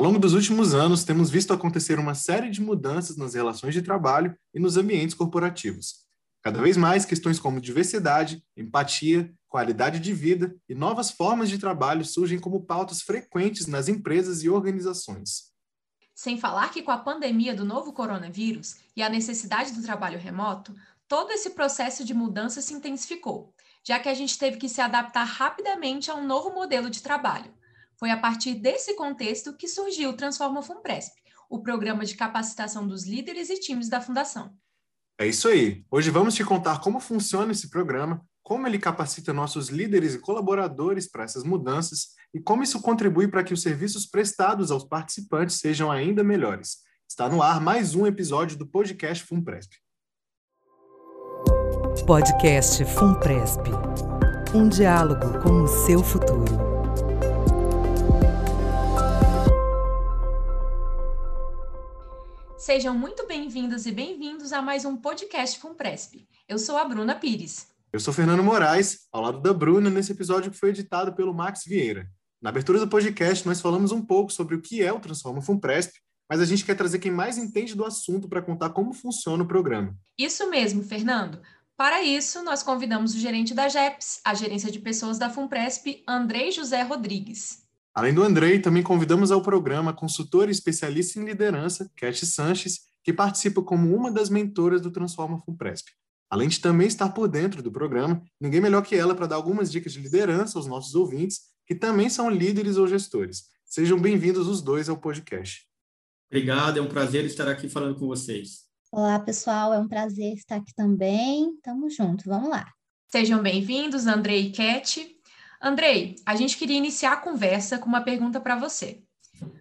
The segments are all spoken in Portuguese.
Ao longo dos últimos anos, temos visto acontecer uma série de mudanças nas relações de trabalho e nos ambientes corporativos. Cada vez mais, questões como diversidade, empatia, qualidade de vida e novas formas de trabalho surgem como pautas frequentes nas empresas e organizações. Sem falar que, com a pandemia do novo coronavírus e a necessidade do trabalho remoto, todo esse processo de mudança se intensificou, já que a gente teve que se adaptar rapidamente a um novo modelo de trabalho. Foi a partir desse contexto que surgiu o Transforma Funpresp, o programa de capacitação dos líderes e times da Fundação. É isso aí. Hoje vamos te contar como funciona esse programa, como ele capacita nossos líderes e colaboradores para essas mudanças e como isso contribui para que os serviços prestados aos participantes sejam ainda melhores. Está no ar mais um episódio do podcast Funpresp. Podcast Funpresp. Um diálogo com o seu futuro. Sejam muito bem-vindos e bem-vindos a mais um podcast Funpresp. Eu sou a Bruna Pires. Eu sou Fernando Moraes, ao lado da Bruna, nesse episódio que foi editado pelo Max Vieira. Na abertura do podcast, nós falamos um pouco sobre o que é o Transforma Funpresp, mas a gente quer trazer quem mais entende do assunto para contar como funciona o programa. Isso mesmo, Fernando. Para isso, nós convidamos o gerente da GEPS, a gerência de pessoas da Funpresp, Andrei José Rodrigues. Além do Andrei, também convidamos ao programa a consultora e especialista em liderança, Cat Sanches, que participa como uma das mentoras do Transforma Funpresp. Além de também estar por dentro do programa, ninguém melhor que ela para dar algumas dicas de liderança aos nossos ouvintes, que também são líderes ou gestores. Sejam bem-vindos os dois ao podcast. Obrigado, é um prazer estar aqui falando com vocês. Olá, pessoal, é um prazer estar aqui também. Tamo junto, vamos lá. Sejam bem-vindos, Andrei e Cat. Andrei, a gente queria iniciar a conversa com uma pergunta para você.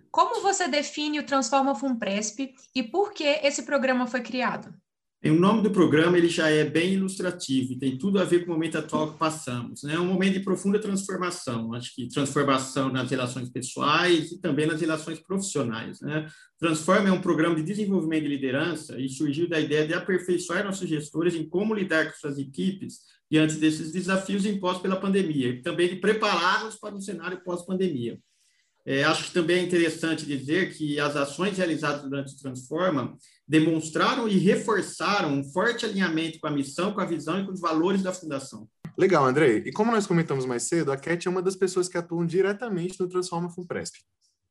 Como você define o Transforma Funpresp e por que esse programa foi criado? o nome do programa ele já é bem ilustrativo e tem tudo a ver com o momento atual que passamos. Né? É um momento de profunda transformação, acho que transformação nas relações pessoais e também nas relações profissionais. Né? Transforma é um programa de desenvolvimento de liderança e surgiu da ideia de aperfeiçoar nossos gestores em como lidar com suas equipes diante desses desafios impostos pela pandemia e também de prepará-los para um cenário pós-pandemia. É, acho que também é interessante dizer que as ações realizadas durante o Transforma demonstraram e reforçaram um forte alinhamento com a missão, com a visão e com os valores da Fundação. Legal, Andrei. E como nós comentamos mais cedo, a Cat é uma das pessoas que atuam diretamente no Transforma Funpresp.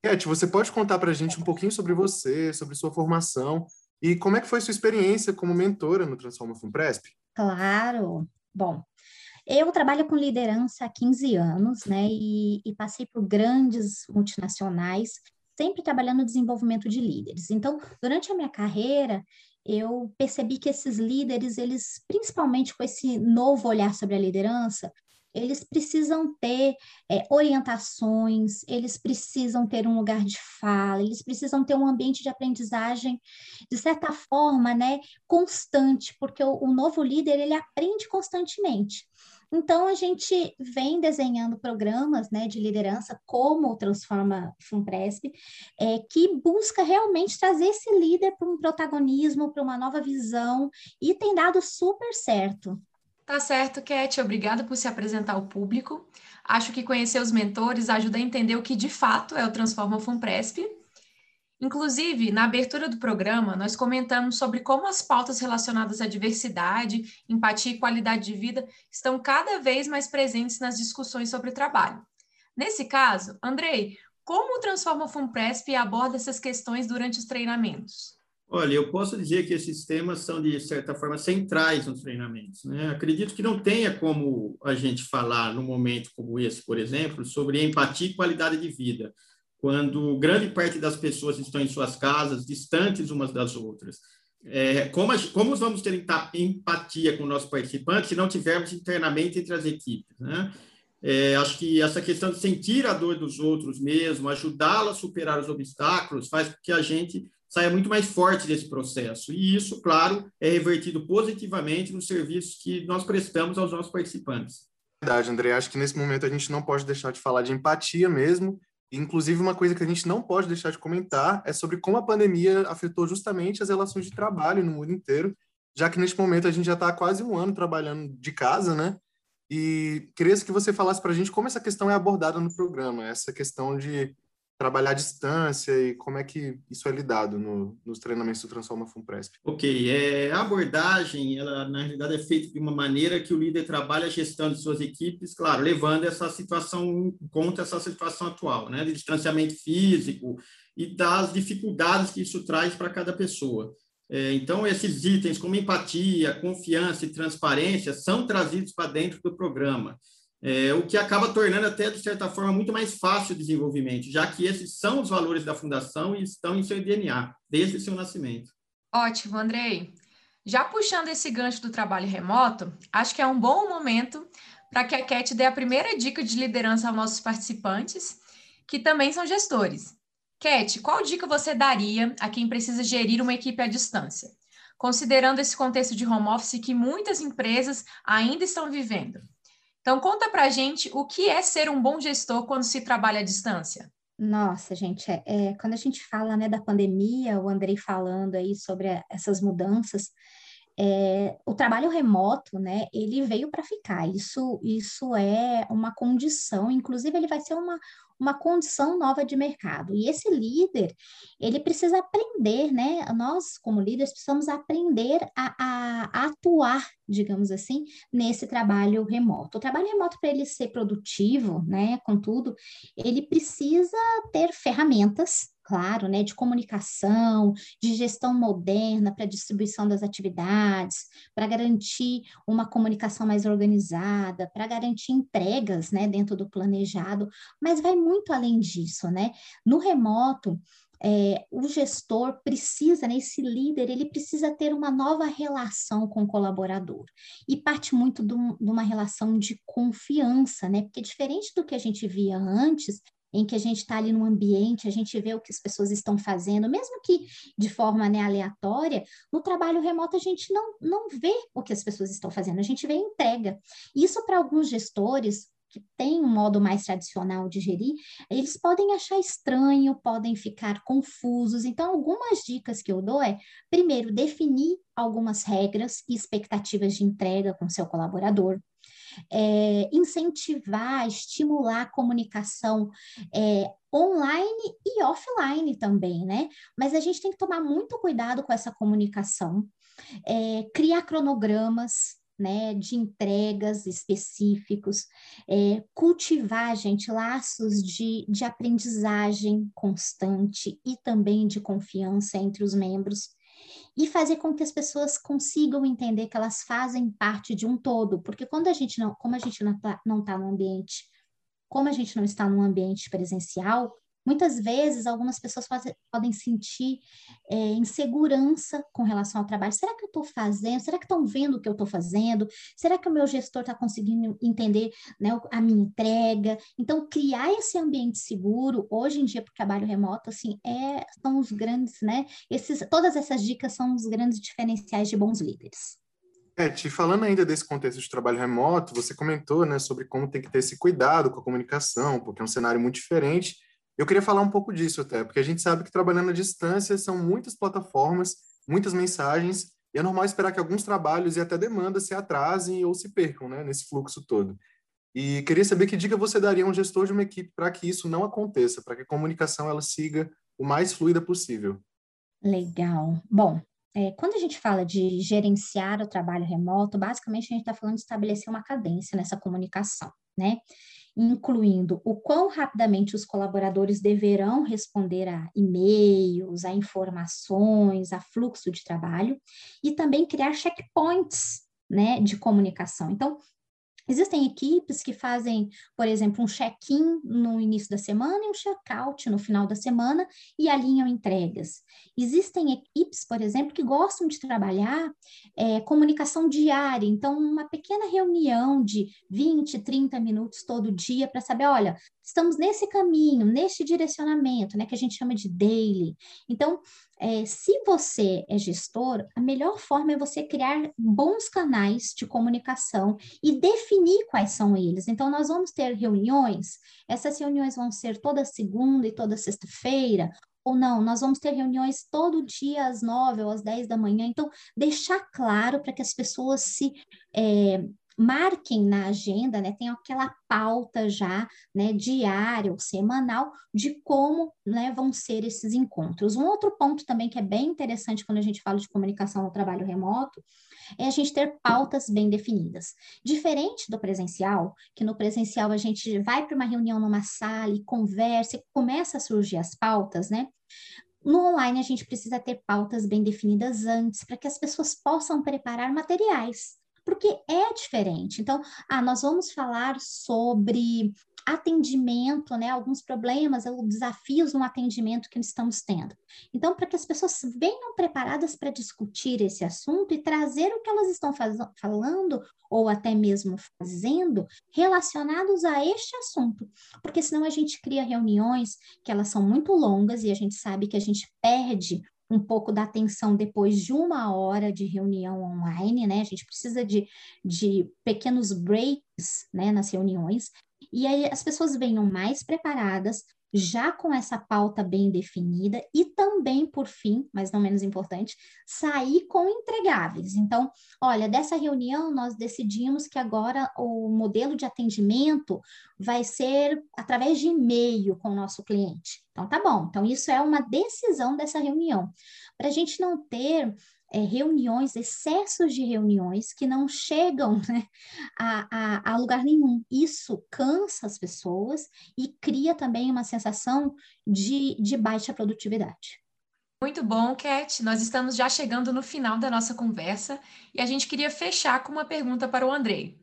Cat, você pode contar para a gente um pouquinho sobre você, sobre sua formação e como é que foi sua experiência como mentora no Transforma Funpresp? Claro. Bom, eu trabalho com liderança há 15 anos, né, e, e, passei por grandes multinacionais, sempre trabalhando no desenvolvimento de líderes. Então, durante a minha carreira, eu percebi que esses líderes, eles, principalmente com esse novo olhar sobre a liderança, eles precisam ter é, orientações, eles precisam ter um lugar de fala, eles precisam ter um ambiente de aprendizagem, de certa forma, né, constante, porque o, o novo líder, ele aprende constantemente. Então, a gente vem desenhando programas né, de liderança, como o Transforma Funpresp, é, que busca realmente trazer esse líder para um protagonismo, para uma nova visão, e tem dado super certo. Tá certo, Cat. Obrigada por se apresentar ao público. Acho que conhecer os mentores ajuda a entender o que de fato é o Transforma Funpresp. Inclusive, na abertura do programa, nós comentamos sobre como as pautas relacionadas à diversidade, empatia e qualidade de vida estão cada vez mais presentes nas discussões sobre trabalho. Nesse caso, Andrei, como o Transforma Funpresp aborda essas questões durante os treinamentos? Olha, eu posso dizer que esses temas são, de certa forma, centrais nos treinamentos. Né? Acredito que não tenha como a gente falar, num momento como esse, por exemplo, sobre empatia e qualidade de vida, quando grande parte das pessoas estão em suas casas, distantes umas das outras. É, como, como vamos ter empatia com o nosso participante se não tivermos internamente entre as equipes? Né? É, acho que essa questão de sentir a dor dos outros mesmo, ajudá-lo a superar os obstáculos, faz com que a gente saia muito mais forte desse processo. E isso, claro, é revertido positivamente nos serviços que nós prestamos aos nossos participantes. Verdade, André. Acho que nesse momento a gente não pode deixar de falar de empatia mesmo. Inclusive, uma coisa que a gente não pode deixar de comentar é sobre como a pandemia afetou justamente as relações de trabalho no mundo inteiro, já que neste momento a gente já está quase um ano trabalhando de casa, né? E queria que você falasse para a gente como essa questão é abordada no programa, essa questão de trabalhar à distância e como é que isso é lidado no, nos treinamentos do Transforma FUNPRESP? Ok, é, a abordagem, ela na realidade é feita de uma maneira que o líder trabalha a gestão de suas equipes, claro, levando essa situação conta, essa situação atual, né, de distanciamento físico e das dificuldades que isso traz para cada pessoa. É, então, esses itens como empatia, confiança e transparência são trazidos para dentro do programa é, o que acaba tornando até, de certa forma, muito mais fácil o desenvolvimento, já que esses são os valores da fundação e estão em seu DNA, desde seu nascimento. Ótimo, Andrei. Já puxando esse gancho do trabalho remoto, acho que é um bom momento para que a Cat dê a primeira dica de liderança aos nossos participantes, que também são gestores. Cat, qual dica você daria a quem precisa gerir uma equipe à distância, considerando esse contexto de home office que muitas empresas ainda estão vivendo? Então, conta para gente o que é ser um bom gestor quando se trabalha à distância. Nossa, gente, é, é, quando a gente fala né, da pandemia, o Andrei falando aí sobre a, essas mudanças, é, o trabalho remoto, né, ele veio para ficar. Isso, isso é uma condição, inclusive ele vai ser uma, uma condição nova de mercado. E esse líder, ele precisa aprender, né? Nós, como líderes, precisamos aprender a, a, a atuar, digamos assim, nesse trabalho remoto. O trabalho remoto, para ele ser produtivo, né, contudo, ele precisa ter ferramentas claro, né, de comunicação, de gestão moderna para distribuição das atividades, para garantir uma comunicação mais organizada, para garantir entregas, né, dentro do planejado, mas vai muito além disso, né? No remoto, é, o gestor precisa, né, esse líder, ele precisa ter uma nova relação com o colaborador. E parte muito de, um, uma relação de confiança, né? Porque diferente do que a gente via antes, em que a gente está ali no ambiente, a gente vê o que as pessoas estão fazendo, mesmo que de forma né, aleatória, no trabalho remoto a gente não, não vê o que as pessoas estão fazendo, a gente vê a entrega. Isso para alguns gestores que têm um modo mais tradicional de gerir, eles podem achar estranho, podem ficar confusos. Então, algumas dicas que eu dou é, primeiro, definir algumas regras e expectativas de entrega com seu colaborador é, incentivar, estimular a comunicação é, online e offline também, né? Mas a gente tem que tomar muito cuidado com essa comunicação, é, criar cronogramas, né, de entregas específicos, é, cultivar, gente, laços de, de aprendizagem constante e também de confiança entre os membros e fazer com que as pessoas consigam entender que elas fazem parte de um todo, porque quando a gente não, como a gente não está tá no ambiente, como a gente não está num ambiente presencial, Muitas vezes, algumas pessoas podem sentir é, insegurança com relação ao trabalho. Será que eu estou fazendo? Será que estão vendo o que eu estou fazendo? Será que o meu gestor está conseguindo entender né, a minha entrega? Então, criar esse ambiente seguro, hoje em dia, para o trabalho remoto, assim, é, são os grandes, né? Esses, todas essas dicas são os grandes diferenciais de bons líderes. É, te falando ainda desse contexto de trabalho remoto, você comentou né, sobre como tem que ter esse cuidado com a comunicação, porque é um cenário muito diferente eu queria falar um pouco disso até, porque a gente sabe que trabalhando à distância são muitas plataformas, muitas mensagens, e é normal esperar que alguns trabalhos e até demandas se atrasem ou se percam né, nesse fluxo todo. E queria saber que dica você daria a um gestor de uma equipe para que isso não aconteça, para que a comunicação ela siga o mais fluida possível. Legal. Bom, é, quando a gente fala de gerenciar o trabalho remoto, basicamente a gente está falando de estabelecer uma cadência nessa comunicação, né? Incluindo o quão rapidamente os colaboradores deverão responder a e-mails, a informações, a fluxo de trabalho, e também criar checkpoints né, de comunicação. Então, Existem equipes que fazem, por exemplo, um check-in no início da semana e um check-out no final da semana e alinham entregas. Existem equipes, por exemplo, que gostam de trabalhar é, comunicação diária, então, uma pequena reunião de 20, 30 minutos todo dia para saber, olha, estamos nesse caminho, neste direcionamento, né, que a gente chama de daily. Então, é, se você é gestor, a melhor forma é você criar bons canais de comunicação e definir quais são eles. Então, nós vamos ter reuniões, essas reuniões vão ser toda segunda e toda sexta-feira, ou não, nós vamos ter reuniões todo dia às nove ou às dez da manhã. Então, deixar claro para que as pessoas se. É, marquem na agenda, né, tem aquela pauta já, né, diária ou semanal de como, né, vão ser esses encontros. Um outro ponto também que é bem interessante quando a gente fala de comunicação no trabalho remoto é a gente ter pautas bem definidas. Diferente do presencial, que no presencial a gente vai para uma reunião numa sala e conversa, e começa a surgir as pautas, né? No online, a gente precisa ter pautas bem definidas antes, para que as pessoas possam preparar materiais porque é diferente. Então, ah, nós vamos falar sobre atendimento, né, alguns problemas ou desafios no atendimento que estamos tendo. Então, para que as pessoas venham preparadas para discutir esse assunto e trazer o que elas estão falando ou até mesmo fazendo relacionados a este assunto, porque senão a gente cria reuniões que elas são muito longas e a gente sabe que a gente perde um pouco da atenção depois de uma hora de reunião online, né? A gente precisa de, de pequenos breaks, né, nas reuniões, e aí as pessoas venham mais preparadas, já com essa pauta bem definida e também, por fim, mas não menos importante, sair com entregáveis. Então, olha, dessa reunião nós decidimos que agora o modelo de atendimento vai ser através de e-mail com o nosso cliente. Então, tá bom. Então, isso é uma decisão dessa reunião. Para a gente não ter é, reuniões, excessos de reuniões que não chegam né, a, a, a, lugar nenhum. Isso cansa as pessoas e cria também uma sensação de, de baixa produtividade. Muito bom, Cat. Nós estamos já chegando no final da nossa conversa e a gente queria fechar com uma pergunta para o Andrei.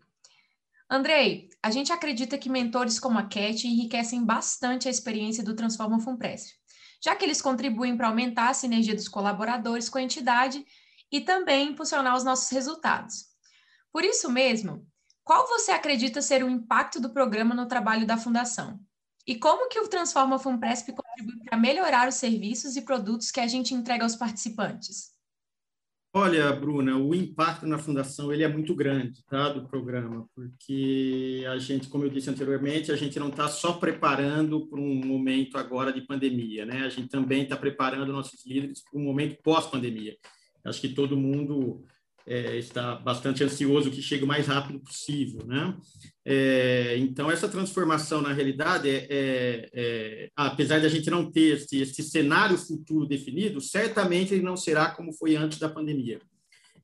Andrei, a gente acredita que mentores como a Cat enriquecem bastante a experiência do Transforma já que eles contribuem para aumentar a sinergia dos colaboradores com a entidade e também impulsionar os nossos resultados. Por isso mesmo, qual você acredita ser o impacto do programa no trabalho da Fundação? E como que o Transforma Funpresp contribui para melhorar os serviços e produtos que a gente entrega aos participantes? Olha, Bruna, o impacto na fundação ele é muito grande, tá, do programa, porque a gente, como eu disse anteriormente, a gente não está só preparando para um momento agora de pandemia, né? A gente também está preparando nossos líderes para um momento pós-pandemia. Acho que todo mundo é, está bastante ansioso que chegue o mais rápido possível, né? É, então essa transformação na realidade é, é, é apesar de a gente não ter esse, esse cenário futuro definido, certamente ele não será como foi antes da pandemia.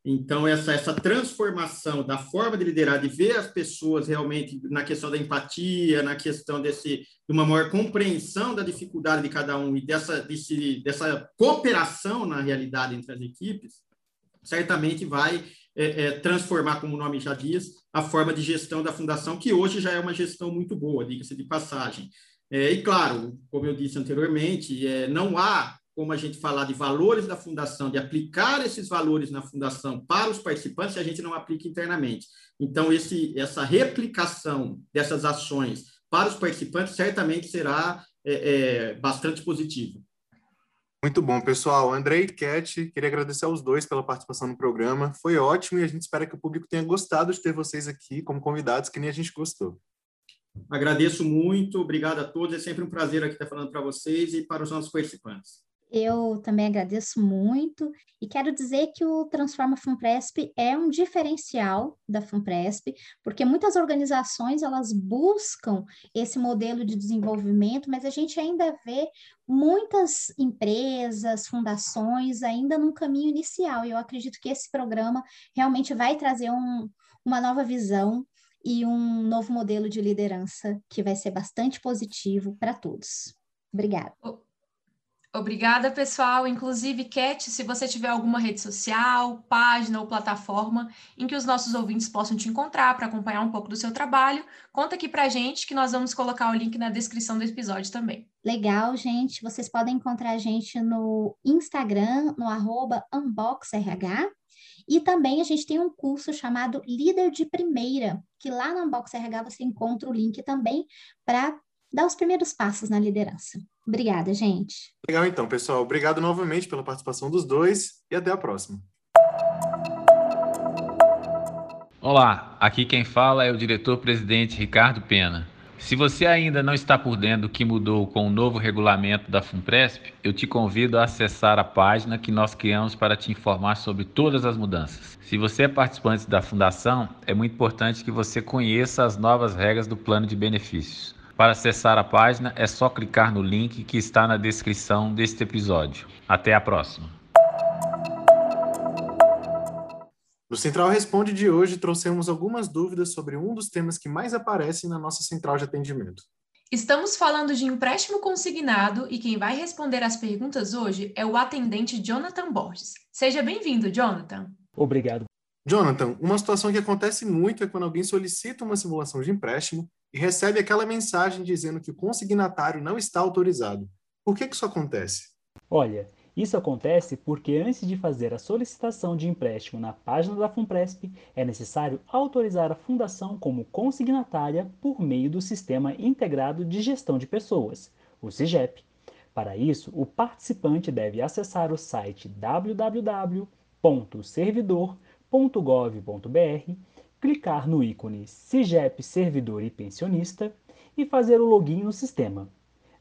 Então essa essa transformação da forma de liderar, de ver as pessoas realmente na questão da empatia, na questão desse de uma maior compreensão da dificuldade de cada um e dessa desse, dessa cooperação na realidade entre as equipes, certamente vai é, é, transformar, como o nome já diz, a forma de gestão da fundação, que hoje já é uma gestão muito boa, diga-se de passagem. É, e, claro, como eu disse anteriormente, é, não há como a gente falar de valores da fundação, de aplicar esses valores na fundação para os participantes, se a gente não aplica internamente. Então, esse, essa replicação dessas ações para os participantes certamente será é, é, bastante positiva. Muito bom, pessoal. André e Cat, queria agradecer aos dois pela participação no programa. Foi ótimo e a gente espera que o público tenha gostado de ter vocês aqui como convidados, que nem a gente gostou. Agradeço muito, obrigado a todos. É sempre um prazer aqui estar falando para vocês e para os nossos participantes. Eu também agradeço muito e quero dizer que o Transforma Funpresp é um diferencial da Funpresp, porque muitas organizações elas buscam esse modelo de desenvolvimento, mas a gente ainda vê muitas empresas, fundações ainda no caminho inicial. E eu acredito que esse programa realmente vai trazer um, uma nova visão e um novo modelo de liderança que vai ser bastante positivo para todos. Obrigada. Obrigada, pessoal. Inclusive, Cat, se você tiver alguma rede social, página ou plataforma em que os nossos ouvintes possam te encontrar para acompanhar um pouco do seu trabalho, conta aqui para a gente que nós vamos colocar o link na descrição do episódio também. Legal, gente. Vocês podem encontrar a gente no Instagram, no arroba UnboxRH. E também a gente tem um curso chamado Líder de Primeira, que lá no UnboxRH você encontra o link também para dar os primeiros passos na liderança. Obrigada, gente. Legal, então, pessoal. Obrigado novamente pela participação dos dois e até a próxima. Olá, aqui quem fala é o diretor-presidente Ricardo Pena. Se você ainda não está por dentro do que mudou com o novo regulamento da FUNPRESP, eu te convido a acessar a página que nós criamos para te informar sobre todas as mudanças. Se você é participante da Fundação, é muito importante que você conheça as novas regras do plano de benefícios. Para acessar a página, é só clicar no link que está na descrição deste episódio. Até a próxima! No Central Responde de hoje, trouxemos algumas dúvidas sobre um dos temas que mais aparecem na nossa central de atendimento. Estamos falando de empréstimo consignado e quem vai responder as perguntas hoje é o atendente Jonathan Borges. Seja bem-vindo, Jonathan. Obrigado. Jonathan, uma situação que acontece muito é quando alguém solicita uma simulação de empréstimo e recebe aquela mensagem dizendo que o consignatário não está autorizado. Por que, que isso acontece? Olha, isso acontece porque antes de fazer a solicitação de empréstimo na página da FUNPRESP, é necessário autorizar a fundação como consignatária por meio do Sistema Integrado de Gestão de Pessoas, o CIGEP. Para isso, o participante deve acessar o site www.servidor.gov.br, clicar no ícone CIGEP Servidor e Pensionista e fazer o login no sistema.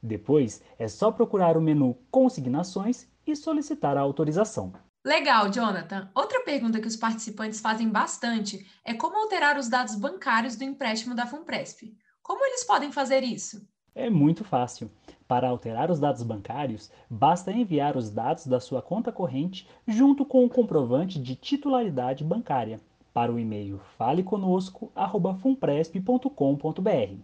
Depois, é só procurar o menu Consignações e solicitar a autorização. Legal, Jonathan. Outra pergunta que os participantes fazem bastante é como alterar os dados bancários do empréstimo da FUNPRESP. Como eles podem fazer isso? É muito fácil. Para alterar os dados bancários, basta enviar os dados da sua conta corrente junto com o comprovante de titularidade bancária para o e-mail faleconosco@funpresp.com.br.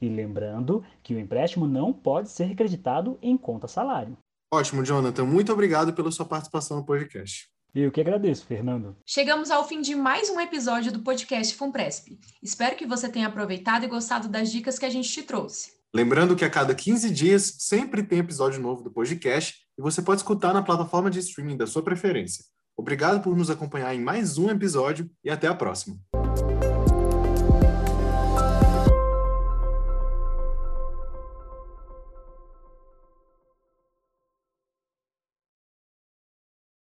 E lembrando que o empréstimo não pode ser creditado em conta salário. Ótimo, Jonathan. Muito obrigado pela sua participação no podcast. Eu que agradeço, Fernando. Chegamos ao fim de mais um episódio do podcast FUNPRESP. Espero que você tenha aproveitado e gostado das dicas que a gente te trouxe. Lembrando que a cada 15 dias sempre tem episódio novo do podcast e você pode escutar na plataforma de streaming da sua preferência. Obrigado por nos acompanhar em mais um episódio e até a próxima.